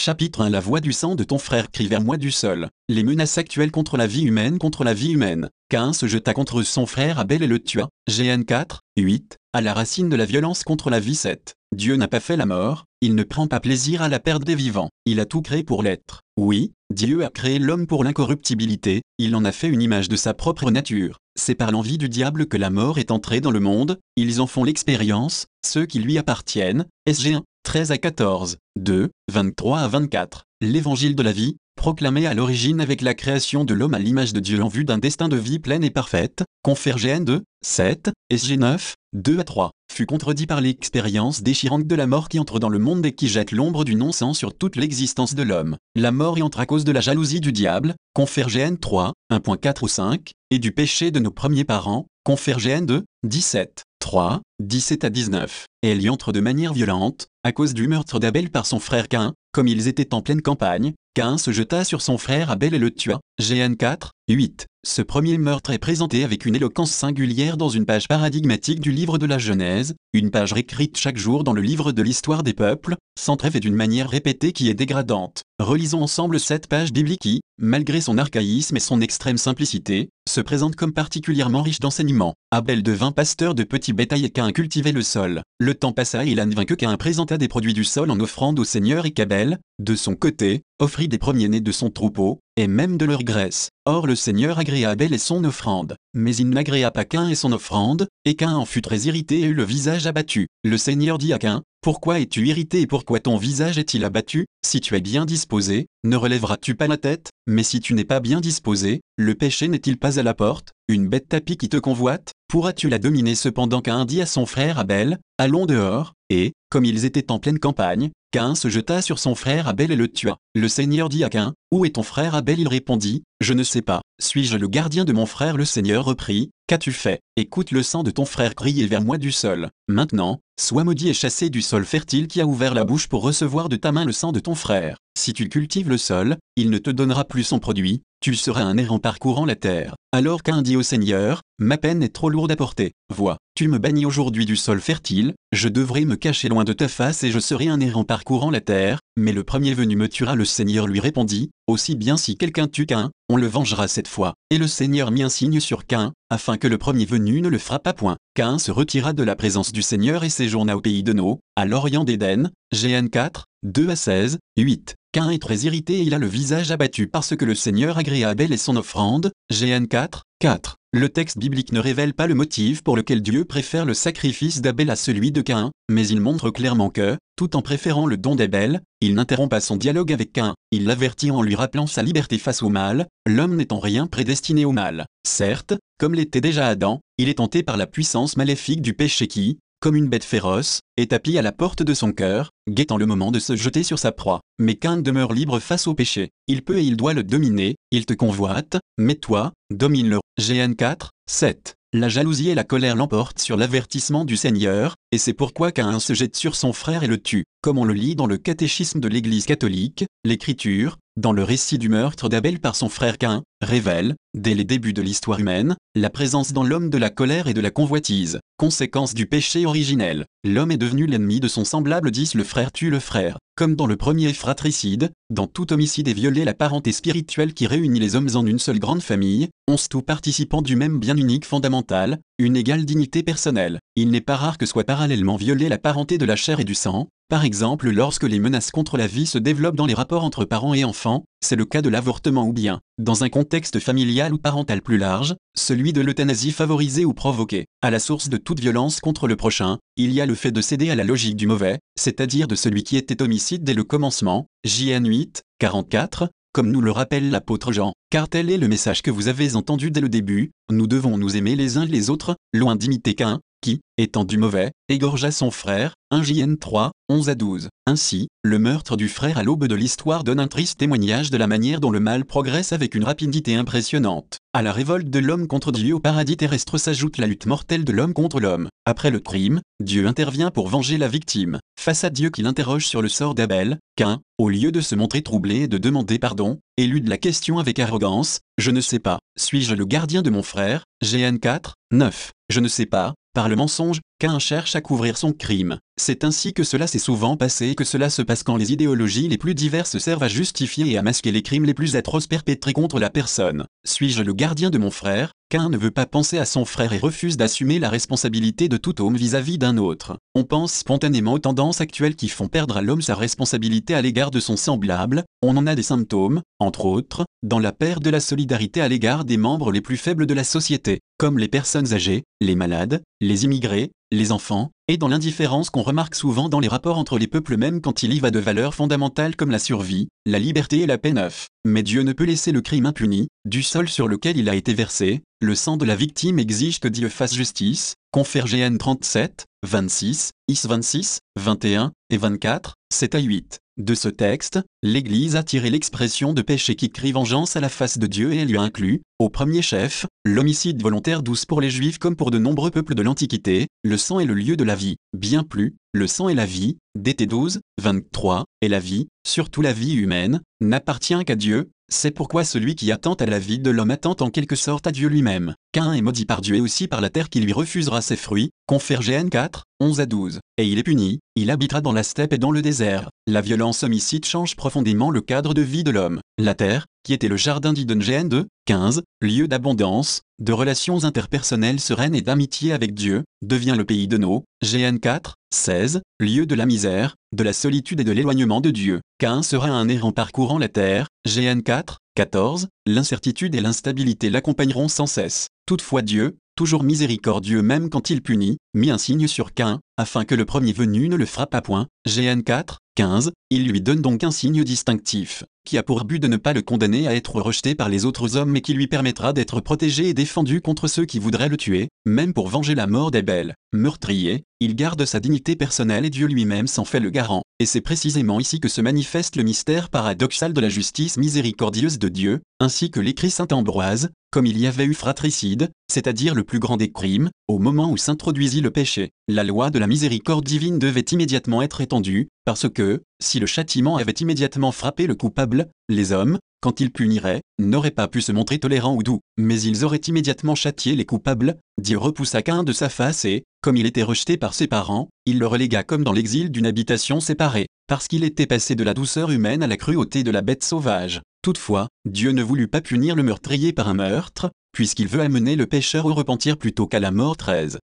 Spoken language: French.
Chapitre 1 La voix du sang de ton frère crie vers moi du sol. Les menaces actuelles contre la vie humaine contre la vie humaine. Cain se jeta contre son frère Abel et le tua. GN 4, 8, à la racine de la violence contre la vie 7. Dieu n'a pas fait la mort, il ne prend pas plaisir à la perte des vivants, il a tout créé pour l'être. Oui, Dieu a créé l'homme pour l'incorruptibilité, il en a fait une image de sa propre nature. C'est par l'envie du diable que la mort est entrée dans le monde, ils en font l'expérience, ceux qui lui appartiennent. SG1, 13 à 14, 2, 23 à 24. L'évangile de la vie, proclamé à l'origine avec la création de l'homme à l'image de Dieu en vue d'un destin de vie pleine et parfaite, confère GN 2, 7, SG 9, 2 à 3, fut contredit par l'expérience déchirante de la mort qui entre dans le monde et qui jette l'ombre du non-sens sur toute l'existence de l'homme. La mort y entre à cause de la jalousie du diable, confère GN 3, 1.4 ou 5, et du péché de nos premiers parents, confère GN 2, 17. 3, 17 à 19, et elle y entre de manière violente, à cause du meurtre d'Abel par son frère Cain, comme ils étaient en pleine campagne, Cain se jeta sur son frère Abel et le tua. GN 4, 8. Ce premier meurtre est présenté avec une éloquence singulière dans une page paradigmatique du livre de la Genèse, une page réécrite chaque jour dans le livre de l'histoire des peuples, sans trêve et d'une manière répétée qui est dégradante. Relisons ensemble cette page biblique qui, malgré son archaïsme et son extrême simplicité, se présente comme particulièrement riche d'enseignements. Abel devint pasteur de petits bétail et Cain cultivait le sol. Le temps passa et il advint que Cain présenta des produits du sol en offrande au Seigneur et qu'Abel, de son côté, offrit des premiers-nés de son troupeau, et même de leur graisse. Or le Seigneur agréa Abel et son offrande, mais il n'agréa pas Cain et son offrande, et Cain en fut très irrité et eut le visage abattu. Le Seigneur dit à Cain, Pourquoi es-tu irrité et pourquoi ton visage est-il abattu? Si tu es bien disposé, ne relèveras-tu pas la tête? Mais si tu n'es pas bien disposé, le péché n'est-il pas à la porte? Une bête tapis qui te convoite? Pourras-tu la dominer cependant Cain dit à son frère Abel, Allons dehors, et, comme ils étaient en pleine campagne, Cain se jeta sur son frère Abel et le tua. Le Seigneur dit à Cain, Où est ton frère Abel? Il répondit, Je ne sais pas. Suis-je le gardien de mon frère? Le Seigneur reprit, Qu'as-tu fait? Écoute le sang de ton frère crier vers moi du sol. Maintenant, sois maudit et chassé du sol fertile qui a ouvert la bouche pour recevoir de ta main le sang de ton frère. Si tu cultives le sol, il ne te donnera plus son produit, tu seras un errant parcourant la terre. Alors qu'un dit au Seigneur, ma peine est trop lourde à porter. Vois, tu me bannis aujourd'hui du sol fertile, je devrais me cacher loin de ta face et je serai un errant parcourant la terre, mais le premier venu me tuera. Le Seigneur lui répondit, aussi bien si quelqu'un tue qu'un, on le vengera cette fois. Et le Seigneur mit un signe sur Cain, afin que le premier venu ne le frappe point. Cain se retira de la présence du Seigneur et séjourna au pays de No, à l'orient d'Éden, GN 4, 2 à 16, 8. Cain est très irrité et il a le visage abattu parce que le Seigneur agréa Abel et son offrande, GN 4, 4. Le texte biblique ne révèle pas le motif pour lequel Dieu préfère le sacrifice d'Abel à celui de Cain, mais il montre clairement que, tout en préférant le don d'Abel, il n'interrompt pas son dialogue avec Cain, il l'avertit en lui rappelant sa liberté face au mal, l'homme n'étant rien prédestiné au mal. Certes, comme l'était déjà Adam, il est tenté par la puissance maléfique du péché qui, comme une bête féroce, est tapie à la porte de son cœur, guettant le moment de se jeter sur sa proie. Mais Cain demeure libre face au péché. Il peut et il doit le dominer, il te convoite, mais toi, domine-le. GN 4, 7. La jalousie et la colère l'emportent sur l'avertissement du Seigneur, et c'est pourquoi Cain se jette sur son frère et le tue. Comme on le lit dans le catéchisme de l'Église catholique, l'Écriture, dans le récit du meurtre d'Abel par son frère Cain, révèle, dès les débuts de l'histoire humaine, la présence dans l'homme de la colère et de la convoitise, conséquence du péché originel. L'homme est devenu l'ennemi de son semblable, dit le frère tue le frère. Comme dans le premier fratricide, dans tout homicide est violée la parenté spirituelle qui réunit les hommes en une seule grande famille, onze tout participant du même bien unique fondamental, une égale dignité personnelle. Il n'est pas rare que soit parallèlement violée la parenté de la chair et du sang, par exemple lorsque les menaces contre la vie se développent dans les rapports entre parents et enfants, c'est le cas de l'avortement ou bien, dans un contexte familial ou parental plus large, celui de l'euthanasie favorisée ou provoquée. À la source de toute violence contre le prochain, il y a le fait de céder à la logique du mauvais, c'est-à-dire de celui qui était homicide dès le commencement, JN 8, 44, comme nous le rappelle l'apôtre Jean, car tel est le message que vous avez entendu dès le début, nous devons nous aimer les uns les autres, loin d'imiter qu'un, qui, étant du mauvais, égorgea son frère, 1 JN 3, 11 à 12. Ainsi, le meurtre du frère à l'aube de l'histoire donne un triste témoignage de la manière dont le mal progresse avec une rapidité impressionnante. À la révolte de l'homme contre Dieu au paradis terrestre s'ajoute la lutte mortelle de l'homme contre l'homme. Après le crime, Dieu intervient pour venger la victime. Face à Dieu qui l'interroge sur le sort d'Abel, qu'un, au lieu de se montrer troublé et de demander pardon, élude la question avec arrogance, je ne sais pas, suis-je le gardien de mon frère, GN 4, 9, je ne sais pas, par le mensonge, Cain cherche à couvrir son crime. C'est ainsi que cela s'est souvent passé et que cela se passe quand les idéologies les plus diverses servent à justifier et à masquer les crimes les plus atroces perpétrés contre la personne. Suis-je le gardien de mon frère? Cain ne veut pas penser à son frère et refuse d'assumer la responsabilité de tout homme vis-à-vis d'un autre. On pense spontanément aux tendances actuelles qui font perdre à l'homme sa responsabilité à l'égard de son semblable, on en a des symptômes, entre autres, dans la perte de la solidarité à l'égard des membres les plus faibles de la société, comme les personnes âgées, les malades, les immigrés, les enfants, et dans l'indifférence qu'on remarque souvent dans les rapports entre les peuples même quand il y va de valeurs fondamentales comme la survie, la liberté et la paix neuf. Mais Dieu ne peut laisser le crime impuni, du sol sur lequel il a été versé, le sang de la victime exige que Dieu fasse justice, confère GN 37, 26, Is 26, 21 et 24, 7 à 8. De ce texte, l'Église a tiré l'expression de péché qui crie vengeance à la face de Dieu et elle lui inclut, au premier chef, l'homicide volontaire douce pour les Juifs comme pour de nombreux peuples de l'Antiquité, le sang est le lieu de la vie, bien plus, le sang est la vie, DT 12, 23, et la vie, surtout la vie humaine, n'appartient qu'à Dieu, c'est pourquoi celui qui attente à la vie de l'homme attente en quelque sorte à Dieu lui-même. Cain est maudit par Dieu et aussi par la terre qui lui refusera ses fruits, confère GN 4, 11 à 12. Et il est puni, il habitera dans la steppe et dans le désert. La violence homicide change profondément le cadre de vie de l'homme. La terre, qui était le jardin d'Iden GN 2, 15, lieu d'abondance, de relations interpersonnelles sereines et d'amitié avec Dieu, devient le pays de nos, GN 4, 16, lieu de la misère, de la solitude et de l'éloignement de Dieu. Cain sera un errant parcourant la terre, GN 4, 14, l'incertitude et l'instabilité l'accompagneront sans cesse. Toutefois Dieu, toujours miséricordieux même quand il punit, mit un signe sur Cain, afin que le premier venu ne le frappe à point. GN 4, 15, il lui donne donc un signe distinctif, qui a pour but de ne pas le condamner à être rejeté par les autres hommes mais qui lui permettra d'être protégé et défendu contre ceux qui voudraient le tuer, même pour venger la mort d'Abel. Meurtrier, il garde sa dignité personnelle et Dieu lui-même s'en fait le garant. Et c'est précisément ici que se manifeste le mystère paradoxal de la justice miséricordieuse de Dieu, ainsi que l'écrit Saint Ambroise, comme il y avait eu fratricide, c'est-à-dire le plus grand des crimes, au moment où s'introduisit le péché. La loi de la miséricorde divine devait immédiatement être étendue, parce que, si le châtiment avait immédiatement frappé le coupable, les hommes, quand ils puniraient, n'auraient pas pu se montrer tolérants ou doux, mais ils auraient immédiatement châtié les coupables, Dieu repoussa qu'un de sa face et, comme il était rejeté par ses parents, il le relégua comme dans l'exil d'une habitation séparée, parce qu'il était passé de la douceur humaine à la cruauté de la bête sauvage. Toutefois, Dieu ne voulut pas punir le meurtrier par un meurtre, puisqu'il veut amener le pécheur au repentir plutôt qu'à la mort 13.